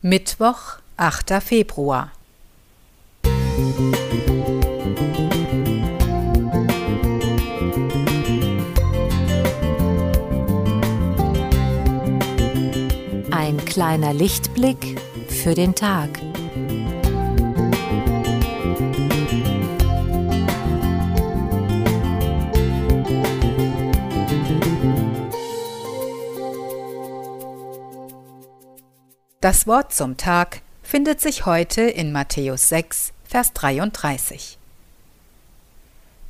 Mittwoch, 8. Februar. Ein kleiner Lichtblick für den Tag. Das Wort zum Tag findet sich heute in Matthäus 6, Vers 33.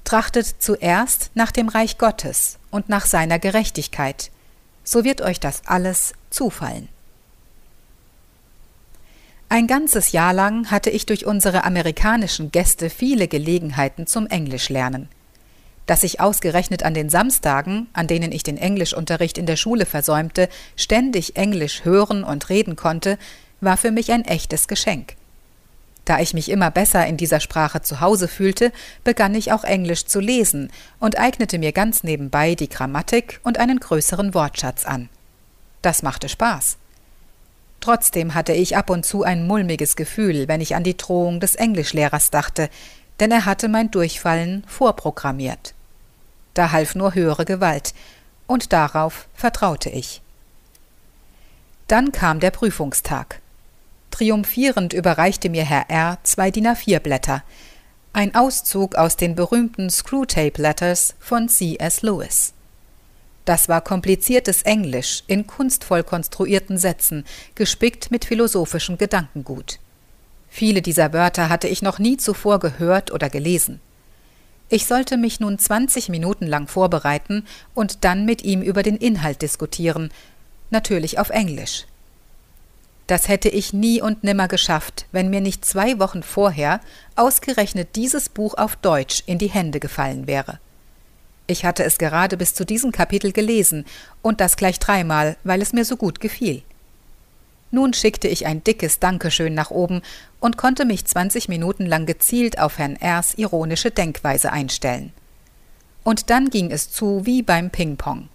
Trachtet zuerst nach dem Reich Gottes und nach seiner Gerechtigkeit, so wird euch das alles zufallen. Ein ganzes Jahr lang hatte ich durch unsere amerikanischen Gäste viele Gelegenheiten zum Englischlernen. Dass ich ausgerechnet an den Samstagen, an denen ich den Englischunterricht in der Schule versäumte, ständig Englisch hören und reden konnte, war für mich ein echtes Geschenk. Da ich mich immer besser in dieser Sprache zu Hause fühlte, begann ich auch Englisch zu lesen und eignete mir ganz nebenbei die Grammatik und einen größeren Wortschatz an. Das machte Spaß. Trotzdem hatte ich ab und zu ein mulmiges Gefühl, wenn ich an die Drohung des Englischlehrers dachte, denn er hatte mein Durchfallen vorprogrammiert. Da half nur höhere Gewalt, und darauf vertraute ich. Dann kam der Prüfungstag. Triumphierend überreichte mir Herr R. zwei DIN A4-Blätter, ein Auszug aus den berühmten Screwtape Letters von C.S. Lewis. Das war kompliziertes Englisch in kunstvoll konstruierten Sätzen, gespickt mit philosophischem Gedankengut. Viele dieser Wörter hatte ich noch nie zuvor gehört oder gelesen. Ich sollte mich nun 20 Minuten lang vorbereiten und dann mit ihm über den Inhalt diskutieren, natürlich auf Englisch. Das hätte ich nie und nimmer geschafft, wenn mir nicht zwei Wochen vorher ausgerechnet dieses Buch auf Deutsch in die Hände gefallen wäre. Ich hatte es gerade bis zu diesem Kapitel gelesen und das gleich dreimal, weil es mir so gut gefiel. Nun schickte ich ein dickes Dankeschön nach oben und konnte mich 20 Minuten lang gezielt auf Herrn Rs ironische Denkweise einstellen. Und dann ging es zu wie beim Ping-Pong.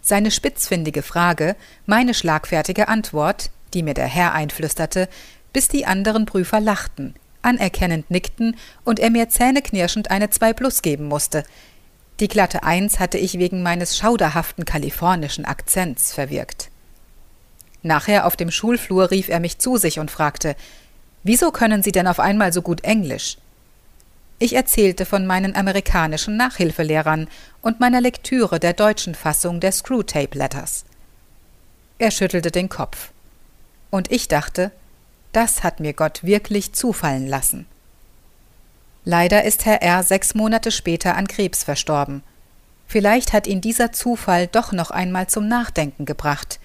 Seine spitzfindige Frage, meine schlagfertige Antwort, die mir der Herr einflüsterte, bis die anderen Prüfer lachten, anerkennend nickten und er mir zähneknirschend eine 2 plus geben musste. Die glatte Eins hatte ich wegen meines schauderhaften kalifornischen Akzents verwirkt. Nachher auf dem Schulflur rief er mich zu sich und fragte Wieso können Sie denn auf einmal so gut Englisch? Ich erzählte von meinen amerikanischen Nachhilfelehrern und meiner Lektüre der deutschen Fassung der Screwtape Letters. Er schüttelte den Kopf. Und ich dachte, das hat mir Gott wirklich zufallen lassen. Leider ist Herr R. sechs Monate später an Krebs verstorben. Vielleicht hat ihn dieser Zufall doch noch einmal zum Nachdenken gebracht.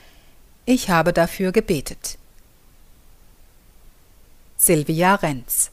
Ich habe dafür gebetet. Silvia Renz